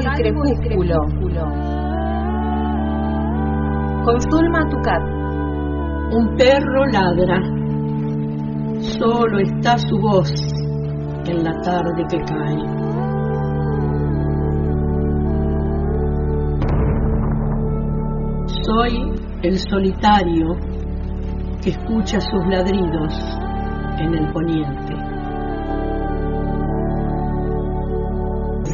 Salvo el crepúsculo. Con Zulma Tucat. Un perro ladra. Solo está su voz en la tarde que cae. Soy el solitario que escucha sus ladridos en el poniente.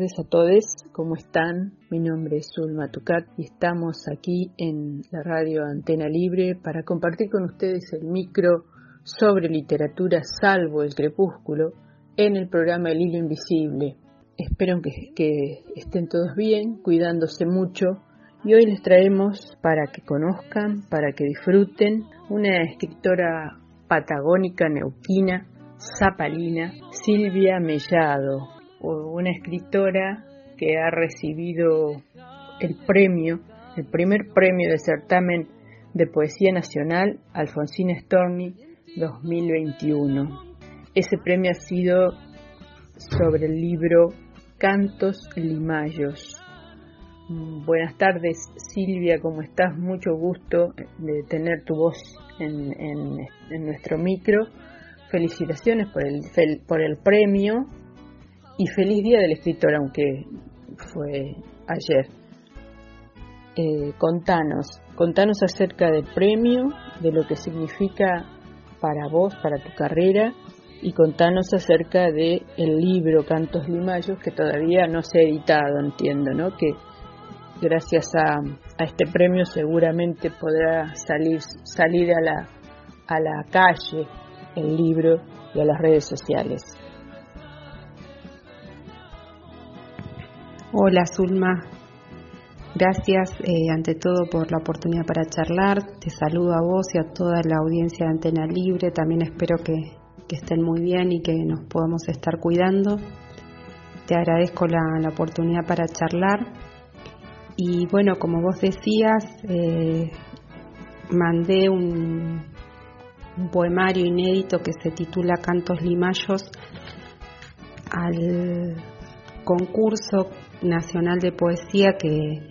Tardes a todos, ¿cómo están? Mi nombre es Zulma Tucat y estamos aquí en la radio Antena Libre para compartir con ustedes el micro sobre literatura salvo el crepúsculo en el programa El Hilo Invisible. Espero que, que estén todos bien, cuidándose mucho y hoy les traemos para que conozcan, para que disfruten, una escritora patagónica neuquina, zapalina, Silvia Mellado, una escritora que ha recibido el premio, el primer premio de certamen de poesía nacional Alfonsina Storni 2021. Ese premio ha sido sobre el libro Cantos Limayos. Buenas tardes Silvia, ¿cómo estás? Mucho gusto de tener tu voz en, en nuestro micro. Felicitaciones por el, por el premio y feliz día del escritor, aunque fue ayer. Eh, contanos, contanos acerca del premio, de lo que significa para vos, para tu carrera, y contanos acerca de el libro Cantos Limayos que todavía no se ha editado, entiendo, ¿no? Que gracias a, a este premio seguramente podrá salir, salir a la, a la calle el libro y a las redes sociales. Hola Zulma, gracias eh, ante todo por la oportunidad para charlar. Te saludo a vos y a toda la audiencia de Antena Libre. También espero que, estén muy bien y que nos podamos estar cuidando. Te agradezco la, oportunidad para charlar. Y bueno, como vos decías, eh, mandé un, un poemario inédito que se titula Cantos Limayos al concurso nacional de poesía que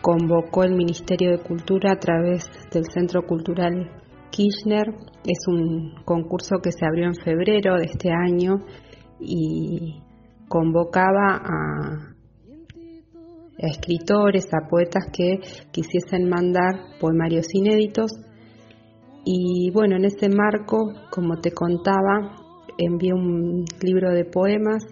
convocó el Ministerio de Cultura a través del Centro Cultural Kirchner. Es un concurso que se abrió en febrero de este año y convocaba a, escritores, a poetas que quisiesen mandar poemarios inéditos. Y bueno, en ese marco, como te contaba, envié un libro de poemas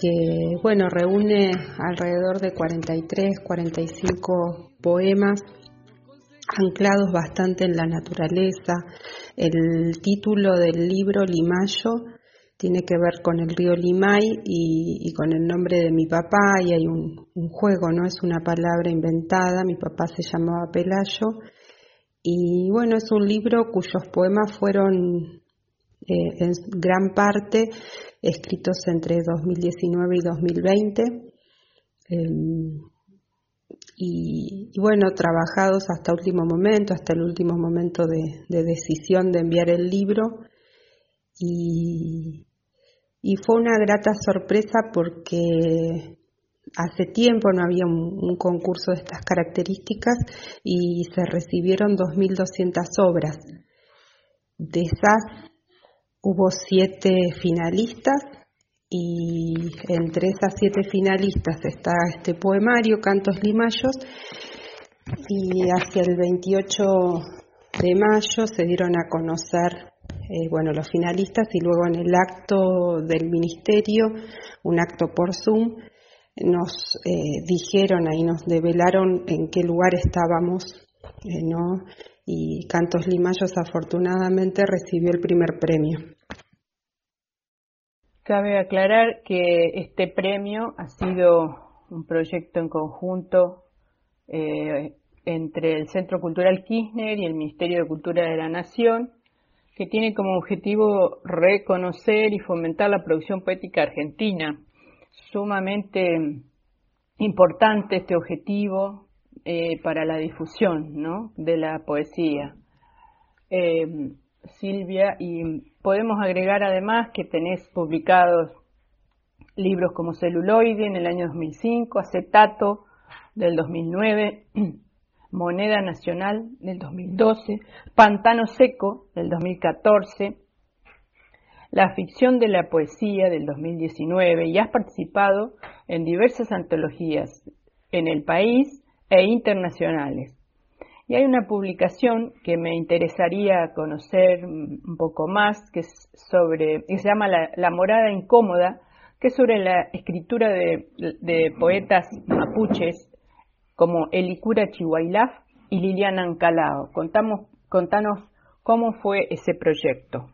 que bueno, reúne alrededor de 43, 45 poemas anclados bastante en la naturaleza. El título del libro Limayo tiene que ver con el río Limay y, con el nombre de mi papá y hay un, juego, no es una palabra inventada, mi papá se llamaba Pelayo y bueno, es un libro cuyos poemas fueron eh, en gran parte escritos entre 2019 y 2020. Em, y, bueno, trabajados hasta último momento, hasta el último momento de, decisión de enviar el libro. Y, fue una grata sorpresa porque hace tiempo no había un, concurso de estas características y se recibieron 2.200 obras. De esas Hubo siete finalistas y entre esas siete finalistas está este poemario, Cantos Limayos, y hacia el 28 de mayo se dieron a conocer eh, bueno, los finalistas y luego en el acto del ministerio, un acto por Zoom, nos eh, dijeron, ahí nos develaron en qué lugar estábamos, eh, ¿no? Y Cantos Limayos afortunadamente recibió el primer premio. Cabe aclarar que este premio ha sido un proyecto en conjunto eh, entre el Centro Cultural Kirchner y el Ministerio de Cultura de la Nación, que tiene como objetivo reconocer y fomentar la producción poética argentina. Sumamente importante este objetivo eh, para la difusión de la poesía. Eh, Silvia, y podemos agregar además que tenés publicados libros como Celuloide en el año 2005, Acetato del 2009, Moneda Nacional del 2012, Pantano Seco del 2014, La ficción de la poesía del 2019 y has participado en diversas antologías en el país e internacionales. Y hay una publicación que me interesaría conocer un poco más, que es sobre, que se llama La, morada incómoda, que es sobre la escritura de, de poetas mapuches como Elicura Chihuailaf y Liliana Ancalao. Contamos, contanos cómo fue ese proyecto.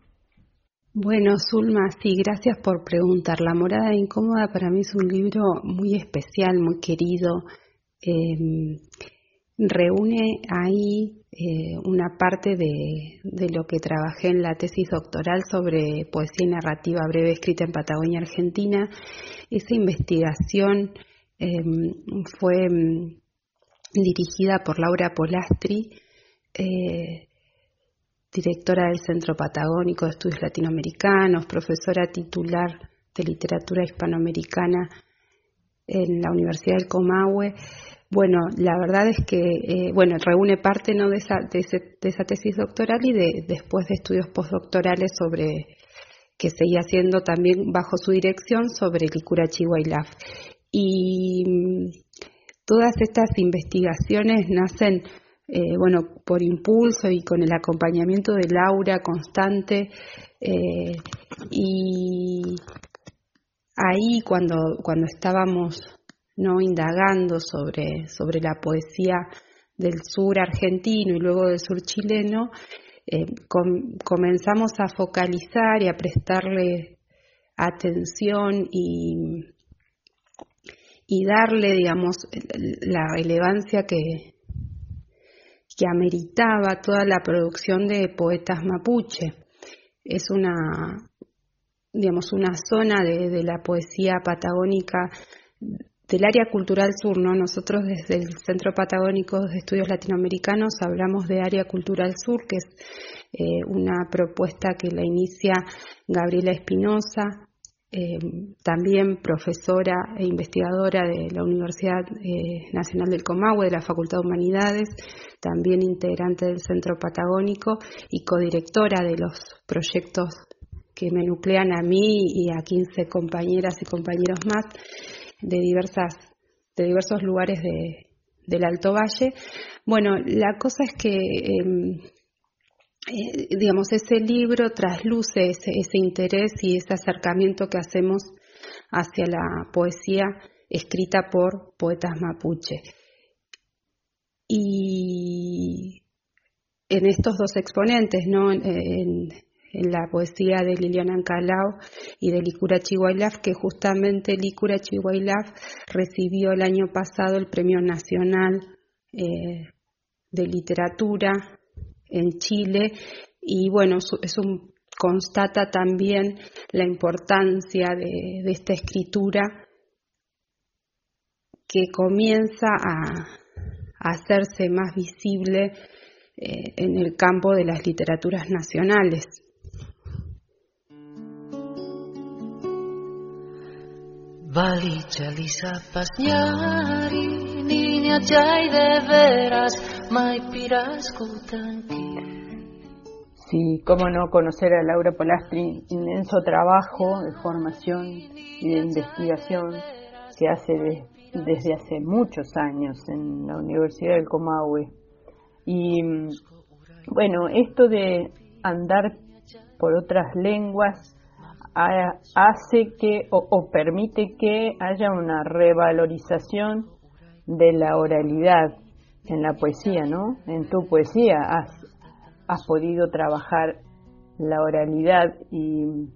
Bueno, Zulma, sí, gracias por preguntar. La morada incómoda para mí es un libro muy especial, muy querido. Em, reúne ahí eh, una parte de, lo que trabajé en la tesis doctoral sobre poesía y narrativa breve escrita en Patagonia, Argentina. Esa investigación em, fue em, dirigida por Laura Polastri, eh, directora del Centro Patagónico de Estudios Latinoamericanos, profesora titular de literatura hispanoamericana en la Universidad del Comahue. Bueno, la verdad es que eh, bueno reúne parte ¿no? de, esa, de, esa tesis doctoral y de, después de estudios postdoctorales sobre que seguía haciendo también bajo su dirección sobre Licura Chihuahua y Todas estas investigaciones nacen, eh, bueno, por impulso y con el acompañamiento de Laura constante. Eh, y ahí cuando, cuando estábamos no indagando sobre, sobre la poesía del sur argentino y luego del sur chileno, eh, comenzamos a focalizar y a prestarle atención y, y darle, digamos, la relevancia que, que ameritaba toda la producción de poetas mapuche. Es una, digamos, una zona de, la poesía patagónica del área cultural sur, ¿no? Nosotros desde el Centro Patagónico de Estudios Latinoamericanos hablamos de área cultural sur, que es eh, una propuesta que la inicia Gabriela Espinosa, eh, también profesora e investigadora de la Universidad eh, Nacional del Comahue, de la Facultad de Humanidades, también integrante del Centro Patagónico y codirectora de los proyectos que me nuclean a mí y a 15 compañeras y compañeros más de diversas de diversos lugares del Alto Valle. Bueno, la cosa es que em, eh, digamos, ese libro trasluce ese, interés y ese acercamiento que hacemos hacia la poesía escrita por poetas mapuche. Y en estos dos exponentes, ¿no? En, la poesía de Liliana Ancalao y de Licura Chihuailaf, que justamente Licura Chihuailaf recibió el año pasado el Premio Nacional eh, de Literatura en Chile y bueno, eso constata también la importancia de, esta escritura que comienza a, hacerse más visible eh, en el campo de las literaturas nacionales. Sí, cómo no conocer a Laura Polastri, inmenso trabajo de formación y de investigación que hace desde hace muchos años en la Universidad del Comahue. Y bueno, esto de andar por otras lenguas hace que o, permite que haya una revalorización de la oralidad en la poesía, ¿no? En tu poesía has, has podido trabajar la oralidad y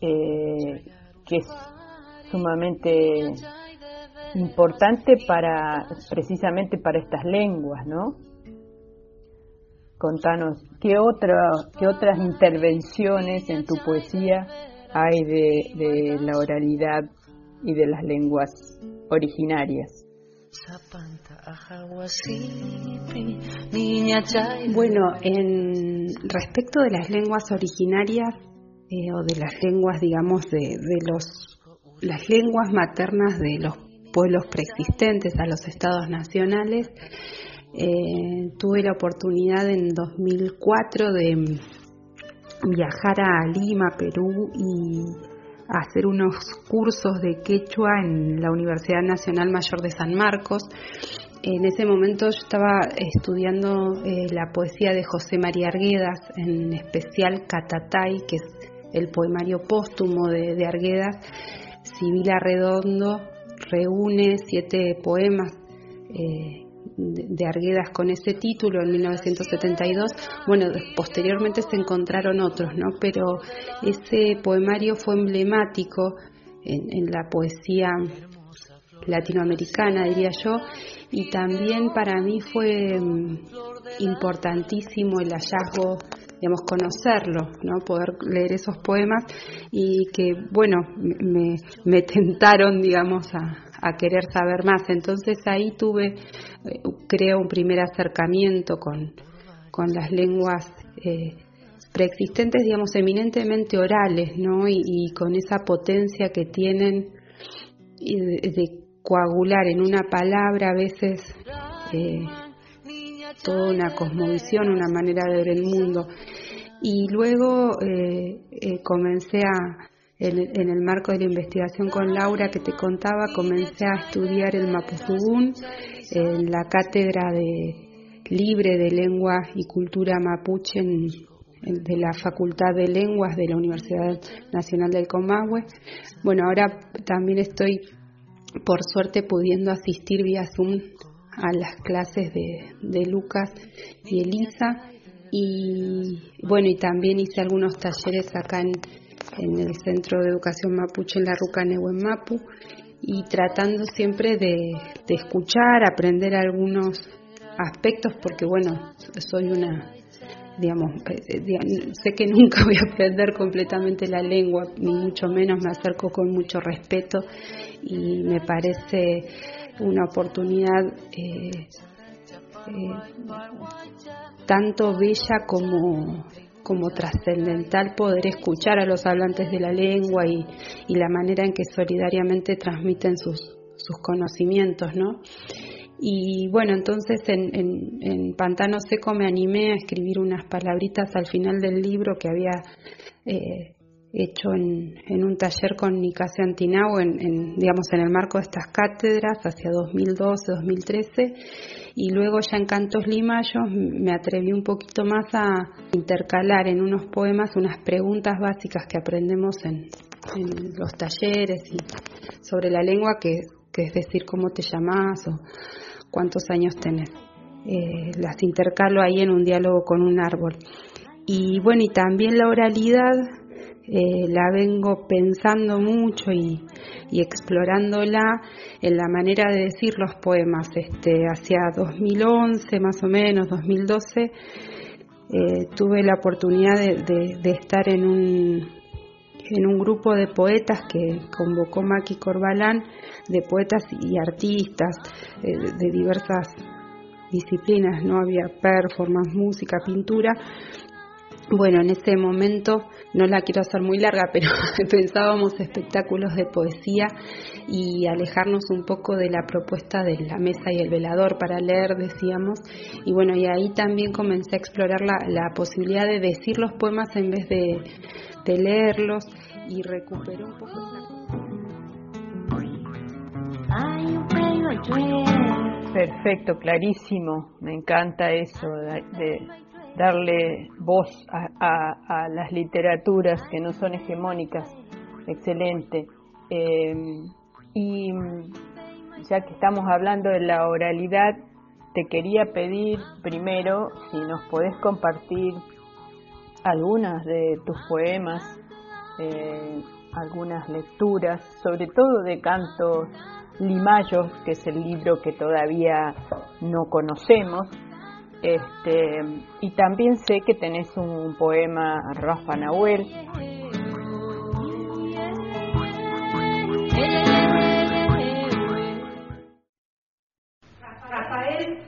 eh, que es sumamente importante para precisamente para estas lenguas, ¿no? Contanos, ¿qué, otra, qué otras intervenciones en tu poesía hay de, la oralidad y de las lenguas originarias? Bueno, en respecto de las lenguas originarias eh, o de las lenguas, digamos, de, de los las lenguas maternas de los pueblos preexistentes a los estados nacionales, eh, tuve la oportunidad en 2004 de viajar a Lima, Perú y hacer unos cursos de quechua en la Universidad Nacional Mayor de San Marcos. En ese momento yo estaba estudiando eh, la poesía de José María Arguedas, en especial Catatay, que es el poemario póstumo de, Arguedas. Sibila Redondo reúne siete poemas eh, de Arguedas con ese título en 1972. Bueno, posteriormente se encontraron otros, ¿no? Pero ese poemario fue emblemático en, la poesía latinoamericana, diría yo, y también para mí fue mm, importantísimo el hallazgo digamos, conocerlo, ¿no? Poder leer esos poemas y que, bueno, me, me tentaron, digamos, a, a querer saber más. Entonces ahí tuve, eh, creo, un primer acercamiento con, con las lenguas eh, preexistentes, digamos, eminentemente orales, ¿no? Y, con esa potencia que tienen de, coagular en una palabra a veces eh, toda una cosmovisión, una manera de ver el mundo. Y luego comencé a, en, el marco de la investigación con Laura que te contaba, comencé a estudiar el Mapuzugún en la cátedra de libre de lengua y cultura mapuche de la Facultad de Lenguas de la Universidad Nacional del Comahue. Bueno, ahora también estoy, por suerte, pudiendo asistir vía Zoom a las clases de, de Lucas y Elisa. Y bueno, y también hice algunos talleres acá en, en el Centro de Educación Mapuche en la Ruca en Mapu y tratando siempre de, escuchar, aprender algunos aspectos porque bueno, soy una digamos, eh, eh, sé que nunca voy a aprender completamente la lengua, ni mucho menos me acerco con mucho respeto y me parece una oportunidad eh, tanto bella como como trascendental poder escuchar a los hablantes de la lengua y, la manera en que solidariamente transmiten sus, sus conocimientos, ¿no? Y bueno, entonces en, en, Pantano Seco me animé a escribir unas palabritas al final del libro que había eh, hecho en, un taller con Nicasio Antinau, en, en, digamos, en el marco de estas cátedras hacia 2012-2013 y luego ya en Cantos Limayos me atreví un poquito más a intercalar en unos poemas unas preguntas básicas que aprendemos en, los talleres y sobre la lengua, que, es decir cómo te llamas o cuántos años tenés. Eh, las intercalo ahí en un diálogo con un árbol. Y bueno, y también la oralidad eh, la vengo pensando mucho y, explorándola en la manera de decir los poemas. Este, hacia 2011, más o menos, 2012, eh, tuve la oportunidad de, estar en un, en un grupo de poetas que convocó Maki Corbalán, de poetas y artistas eh, de diversas disciplinas, no había performance, música, pintura, bueno, en ese momento, no la quiero hacer muy larga, pero pensábamos espectáculos de poesía y alejarnos un poco de la propuesta de la mesa y el velador para leer, decíamos. Y bueno, y ahí también comencé a explorar la, posibilidad de decir los poemas en vez de, leerlos y recuperé un poco Perfecto, clarísimo. Me encanta eso de darle voz a, las literaturas que no son hegemónicas, excelente. Eh, y ya que estamos hablando de la oralidad, te quería pedir primero si nos podés compartir algunas de tus poemas, eh, algunas lecturas, sobre todo de cantos limayos, que es el libro que todavía no conocemos. Este, y también sé que tenés un poema Rafa Nahuel. Rafael,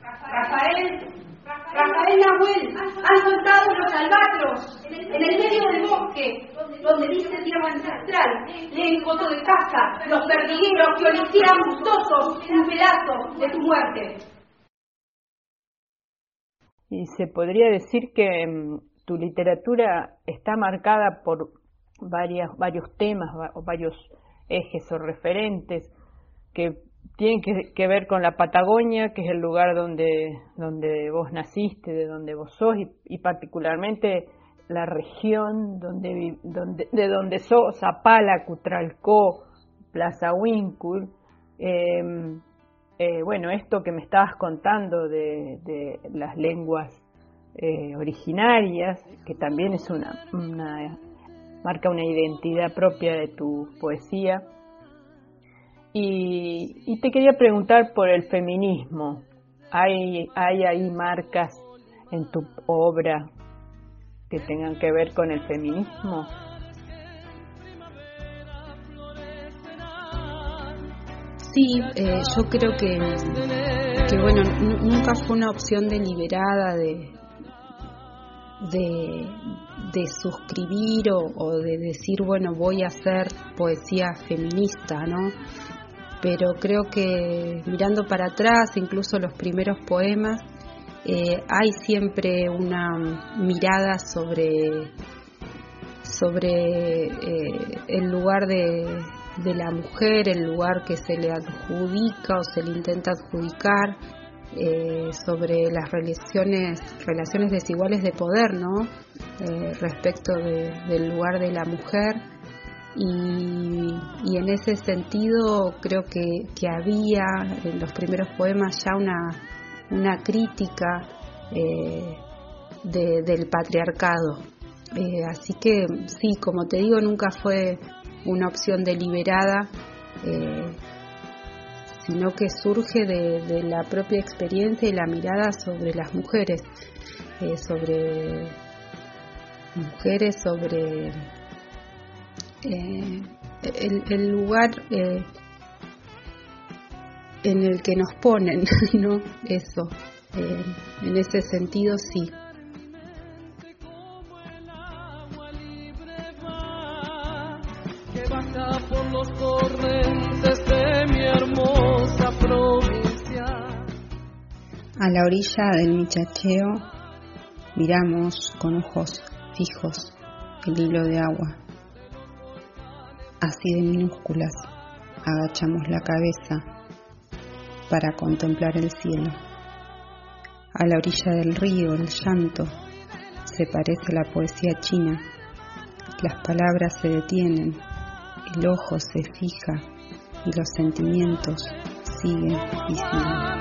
Rafael, Rafael Nahuel, han soltado los albatros en el medio del bosque, donde dice tierra ancestral, leen foto de casa, los perdigueros que olifieran gustosos un pedazo de tu muerte. Y se podría decir que mm, tu literatura está marcada por varias, varios temas o varios ejes o referentes que tienen que, ver con la Patagonia, que es el lugar donde, donde vos naciste, de donde vos sos, y, particularmente la región donde, donde, de donde sos, Zapala, Cutralcó, Plaza Wincul. Em, eh, bueno, esto que me estabas contando de, las lenguas eh, originarias, que también es una, marca una identidad propia de tu poesía. Y, te quería preguntar por el feminismo. ¿Hay, ¿Hay ahí marcas en tu obra que tengan que ver con el feminismo? Sí, eh, yo creo que, que bueno, nunca fue una opción deliberada de, de, suscribir o, de decir, bueno, voy a hacer poesía feminista, ¿no? Pero creo que mirando para atrás, incluso los primeros poemas, eh, hay siempre una mirada sobre, sobre eh, el lugar de, de la mujer, el lugar que se le adjudica o se le intenta adjudicar, eh, sobre las relaciones, relaciones desiguales de poder, ¿no? Eh, respecto del lugar de la mujer. Y, en ese sentido creo que, había en los primeros poemas ya una, una crítica eh, del patriarcado. así que sí, como te digo, nunca fue una opción deliberada, eh, sino que surge de, la propia experiencia y la mirada sobre las mujeres, eh, sobre mujeres, sobre eh, el, lugar en el que nos ponen, ¿no? Eso, en ese sentido sí. Por los torrentes de mi hermosa provincia. A la orilla del michacheo miramos con ojos fijos el hilo de agua. Así de minúsculas agachamos la cabeza para contemplar el cielo. A la orilla del río el llanto se parece a la poesía china. Las palabras se detienen el ojo se fija y los sentimientos siguen visibles.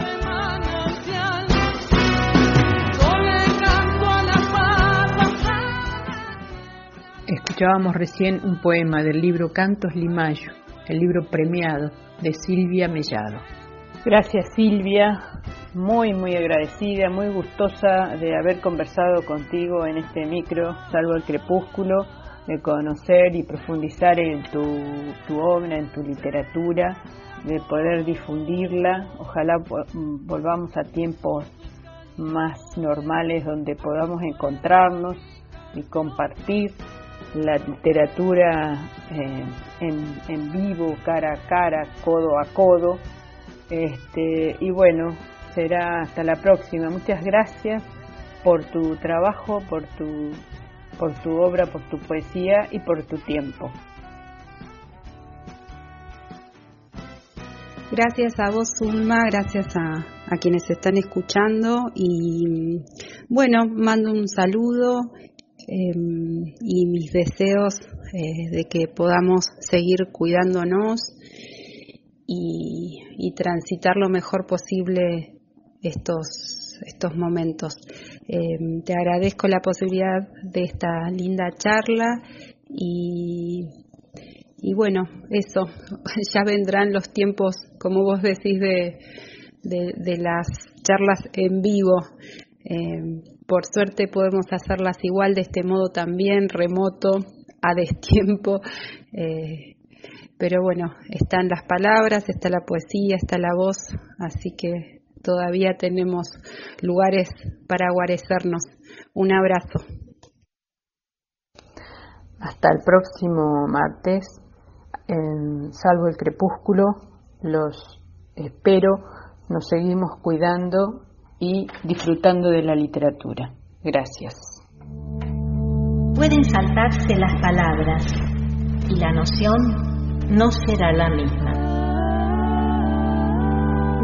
Escuchábamos recién un poema del libro Cantos Limayo, el libro premiado de Silvia Mellado. Gracias Silvia, muy muy agradecida, muy gustosa de haber conversado contigo en este micro, salvo el crepúsculo de conocer y profundizar en tu, tu obra, en tu literatura, de poder difundirla. Ojalá volvamos a tiempos más normales donde podamos encontrarnos y compartir la literatura eh, en, en, vivo, cara a cara, codo a codo. Este, y bueno, será hasta la próxima. Muchas gracias por tu trabajo, por tu por tu obra, por tu poesía y por tu tiempo. Gracias a vos, Zulma, gracias a, quienes están escuchando y bueno, mando un saludo eh, y mis deseos eh, de que podamos seguir cuidándonos y, y, transitar lo mejor posible estos, estos momentos. Eh, te agradezco la posibilidad de esta linda charla y, y bueno, eso, ya vendrán los tiempos, como vos decís, de, de, las charlas en vivo. Eh, por suerte podemos hacerlas igual de este modo también, remoto, a destiempo. Eh, pero bueno, están las palabras, está la poesía, está la voz, así que todavía tenemos lugares para guarecernos. Un abrazo. Hasta el próximo martes, en Salvo el Crepúsculo, los espero, nos seguimos cuidando y disfrutando de la literatura. Gracias. Pueden saltarse las palabras y la noción no será la misma.